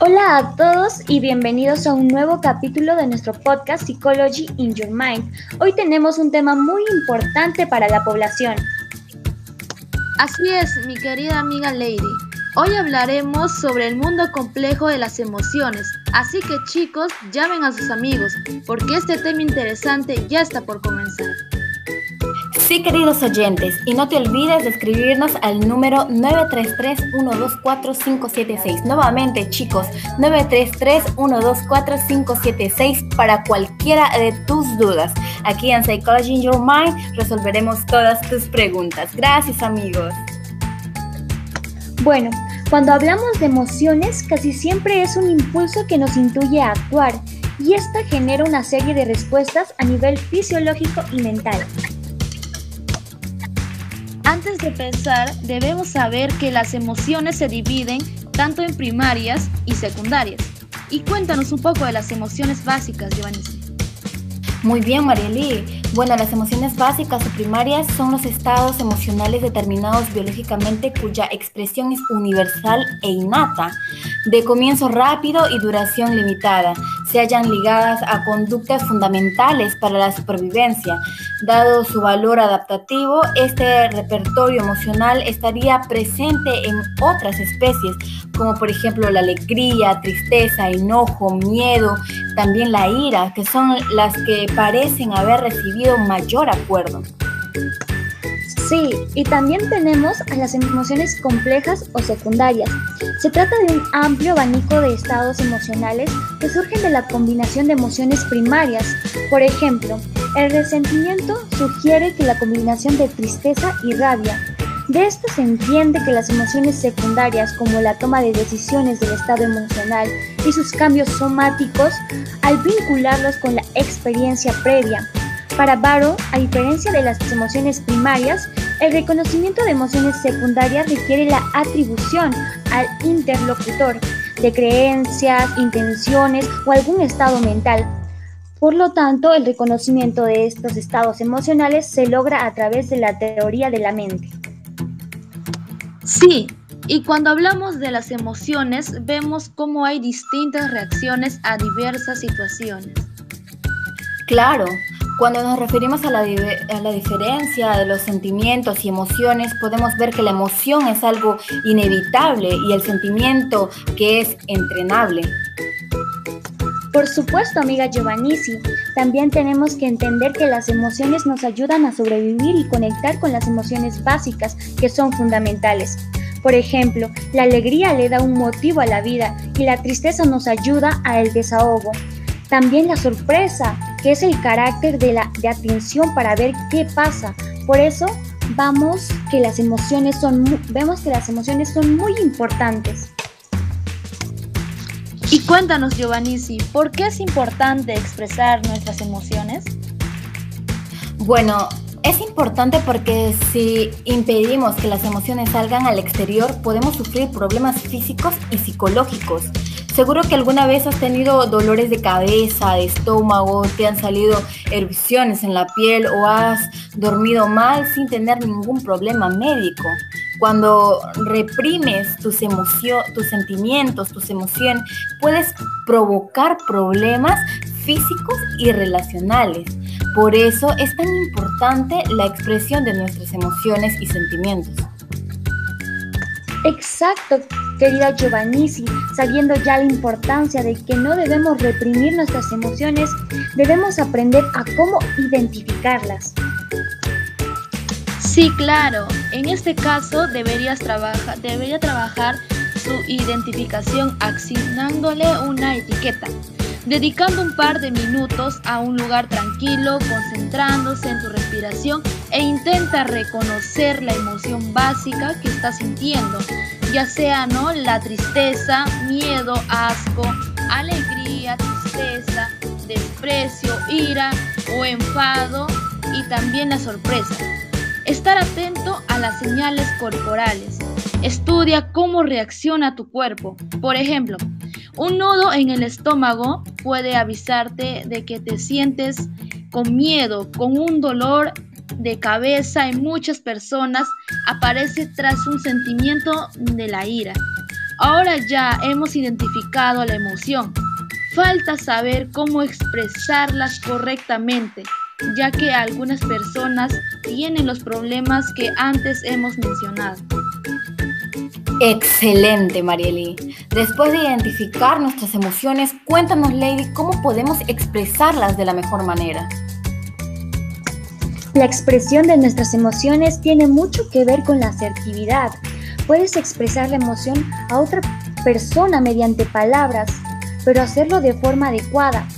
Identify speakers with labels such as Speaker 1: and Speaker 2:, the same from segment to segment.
Speaker 1: Hola a todos y bienvenidos a un nuevo capítulo de nuestro podcast Psychology in Your Mind. Hoy tenemos un tema muy importante para la población.
Speaker 2: Así es, mi querida amiga Lady. Hoy hablaremos sobre el mundo complejo de las emociones, así que chicos, llamen a sus amigos, porque este tema interesante ya está por comenzar.
Speaker 3: Sí, queridos oyentes, y no te olvides de escribirnos al número 933-124-576. Nuevamente, chicos, 933-124-576 para cualquiera de tus dudas. Aquí en Psychology in Your Mind resolveremos todas tus preguntas. Gracias, amigos.
Speaker 1: Bueno, cuando hablamos de emociones, casi siempre es un impulso que nos intuye a actuar, y esta genera una serie de respuestas a nivel fisiológico y mental.
Speaker 2: Antes de pensar, debemos saber que las emociones se dividen tanto en primarias y secundarias. Y cuéntanos un poco de las emociones básicas, Giovanni.
Speaker 3: Muy bien, Marieli. Bueno, las emociones básicas o primarias son los estados emocionales determinados biológicamente cuya expresión es universal e innata, de comienzo rápido y duración limitada. Se hallan ligadas a conductas fundamentales para la supervivencia. Dado su valor adaptativo, este repertorio emocional estaría presente en otras especies, como por ejemplo la alegría, tristeza, enojo, miedo, también la ira, que son las que parecen haber recibido mayor acuerdo.
Speaker 1: Sí, y también tenemos a las emociones complejas o secundarias. Se trata de un amplio abanico de estados emocionales que surgen de la combinación de emociones primarias. Por ejemplo, el resentimiento sugiere que la combinación de tristeza y rabia. De esto se entiende que las emociones secundarias como la toma de decisiones del estado emocional y sus cambios somáticos, al vincularlos con la experiencia previa, para Barrow, a diferencia de las emociones primarias, el reconocimiento de emociones secundarias requiere la atribución al interlocutor de creencias, intenciones o algún estado mental. Por lo tanto, el reconocimiento de estos estados emocionales se logra a través de la teoría de la mente.
Speaker 2: Sí, y cuando hablamos de las emociones, vemos cómo hay distintas reacciones a diversas situaciones.
Speaker 3: Claro, cuando nos referimos a la, diferencia de los sentimientos y emociones, podemos ver que la emoción es algo inevitable y el sentimiento que es entrenable.
Speaker 1: Por supuesto, amiga Giovannici, también tenemos que entender que las emociones nos ayudan a sobrevivir y conectar con las emociones básicas que son fundamentales. Por ejemplo, la alegría le da un motivo a la vida y la tristeza nos ayuda a el desahogo. También la sorpresa, que es el carácter de la de atención para ver qué pasa. Por eso vamos que las emociones son vemos que las emociones son muy importantes.
Speaker 2: Y cuéntanos, Giovanni, ¿por qué es importante expresar nuestras emociones?
Speaker 3: Bueno, es importante porque si impedimos que las emociones salgan al exterior, podemos sufrir problemas físicos y psicológicos. Seguro que alguna vez has tenido dolores de cabeza, de estómago, te han salido erupciones en la piel o has dormido mal sin tener ningún problema médico. Cuando reprimes tus tus sentimientos, tus emociones, puedes provocar problemas físicos y relacionales. Por eso es tan importante la expresión de nuestras emociones y sentimientos.
Speaker 1: Exacto, querida Giovannici, sabiendo ya la importancia de que no debemos reprimir nuestras emociones, debemos aprender a cómo identificarlas.
Speaker 2: Sí, claro. En este caso deberías trabajar, trabajar su identificación asignándole una etiqueta, dedicando un par de minutos a un lugar tranquilo, concentrándose en tu respiración e intenta reconocer la emoción básica que estás sintiendo ya sea ¿no? la tristeza, miedo, asco, alegría, tristeza, desprecio, ira o enfado y también la sorpresa. Estar atento a las señales corporales. Estudia cómo reacciona tu cuerpo. Por ejemplo, un nudo en el estómago puede avisarte de que te sientes con miedo, con un dolor de cabeza en muchas personas aparece tras un sentimiento de la ira. Ahora ya hemos identificado la emoción. Falta saber cómo expresarlas correctamente, ya que algunas personas tienen los problemas que antes hemos mencionado.
Speaker 3: Excelente, Marieli. Después de identificar nuestras emociones, cuéntanos, Lady, cómo podemos expresarlas de la mejor manera.
Speaker 1: La expresión de nuestras emociones tiene mucho que ver con la asertividad. Puedes expresar la emoción a otra persona mediante palabras, pero hacerlo de forma adecuada.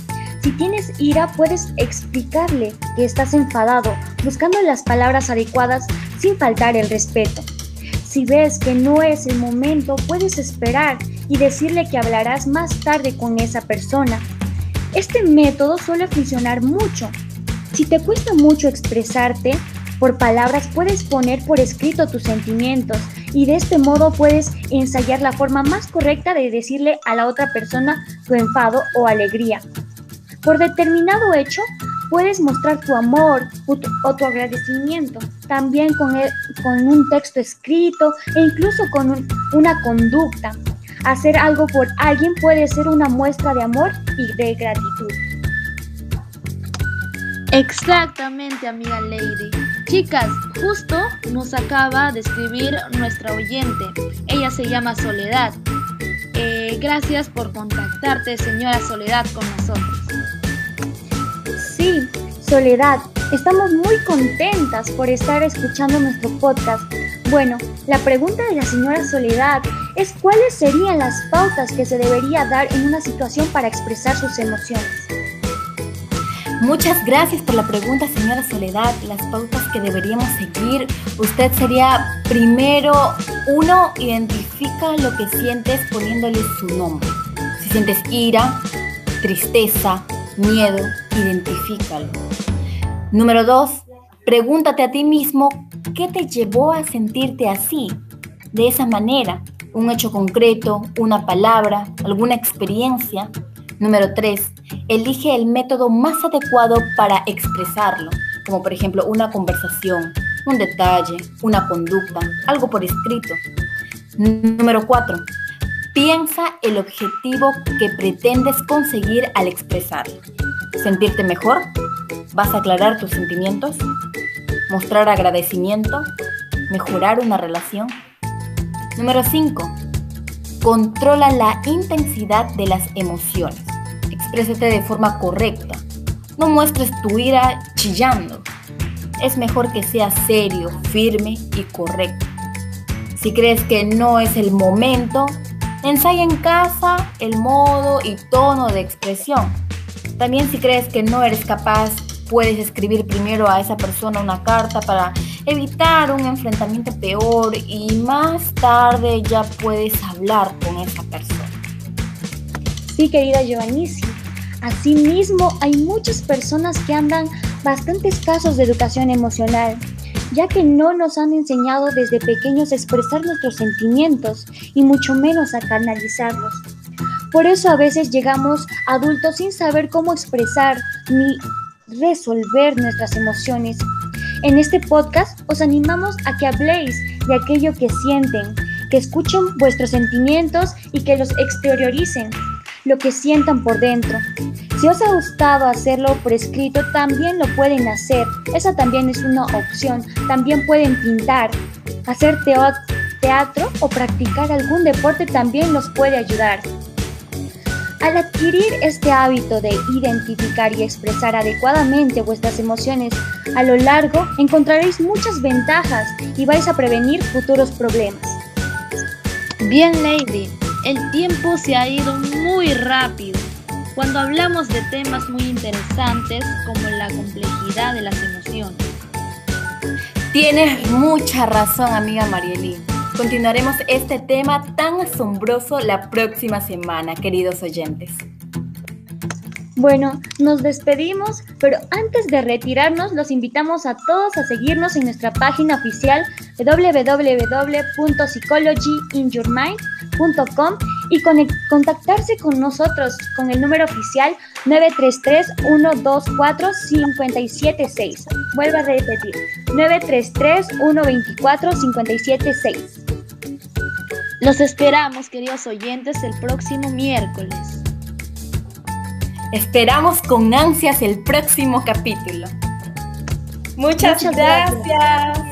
Speaker 1: Si tienes ira, puedes explicarle que estás enfadado, buscando las palabras adecuadas sin faltar el respeto. Si ves que no es el momento, puedes esperar y decirle que hablarás más tarde con esa persona. Este método suele funcionar mucho. Si te cuesta mucho expresarte, por palabras puedes poner por escrito tus sentimientos y de este modo puedes ensayar la forma más correcta de decirle a la otra persona tu enfado o alegría. Por determinado hecho, Puedes mostrar tu amor o tu, agradecimiento también con, con, un texto escrito e incluso con una conducta. Hacer algo por alguien puede ser una muestra de amor y de gratitud.
Speaker 2: Exactamente, amiga Lady. Chicas, justo nos acaba de escribir nuestra oyente. Ella se llama Soledad. Eh, gracias por contactarte, señora Soledad, con nosotros.
Speaker 1: Sí, Soledad, estamos muy contentas por estar escuchando nuestro podcast. Bueno, la pregunta de la señora Soledad es cuáles serían las pautas que se debería dar en una situación para expresar sus emociones.
Speaker 3: Muchas gracias por la pregunta, señora Soledad. Las pautas que deberíamos seguir, usted sería primero, uno, identifica lo que sientes poniéndole su nombre. Si sientes ira, tristeza, miedo, identifícalo. Número dos, pregúntate a ti mismo qué te llevó a sentirte así, de esa manera. Un hecho concreto, una palabra, alguna experiencia. Número tres, elige el método más adecuado para expresarlo, como por ejemplo una conversación, un detalle, una conducta, algo por escrito. Número cuatro, piensa el objetivo que pretendes conseguir al expresarlo sentirte mejor, vas a aclarar tus sentimientos, mostrar agradecimiento, mejorar una relación. Número 5. Controla la intensidad de las emociones. Exprésate de forma correcta. No muestres tu ira chillando. Es mejor que seas serio, firme y correcto. Si crees que no es el momento, ensaya en casa el modo y tono de expresión también si crees que no eres capaz, puedes escribir primero a esa persona una carta para evitar un enfrentamiento peor y más tarde ya puedes hablar con esa persona.
Speaker 1: Sí, querida Giovannici. Asimismo, hay muchas personas que andan bastante escasos de educación emocional, ya que no nos han enseñado desde pequeños a expresar nuestros sentimientos y mucho menos a canalizarlos. Por eso a veces llegamos adultos sin saber cómo expresar ni resolver nuestras emociones. En este podcast os animamos a que habléis de aquello que sienten, que escuchen vuestros sentimientos y que los exterioricen, lo que sientan por dentro. Si os ha gustado hacerlo por escrito, también lo pueden hacer. Esa también es una opción. También pueden pintar, hacer teatro o practicar algún deporte también los puede ayudar. Al adquirir este hábito de identificar y expresar adecuadamente vuestras emociones a lo largo, encontraréis muchas ventajas y vais a prevenir futuros problemas.
Speaker 2: Bien, Lady, el tiempo se ha ido muy rápido. Cuando hablamos de temas muy interesantes como la complejidad de las emociones.
Speaker 3: Tienes mucha razón, amiga Marielín. Continuaremos este tema tan asombroso la próxima semana, queridos oyentes.
Speaker 1: Bueno, nos despedimos, pero antes de retirarnos los invitamos a todos a seguirnos en nuestra página oficial www.psychologyinyourmind.com y contactarse con nosotros con el número oficial 933-124-576. Vuelvo a repetir, 933-124-576.
Speaker 2: Los esperamos, queridos oyentes, el próximo miércoles.
Speaker 3: Esperamos con ansias el próximo capítulo. Muchas, gracias.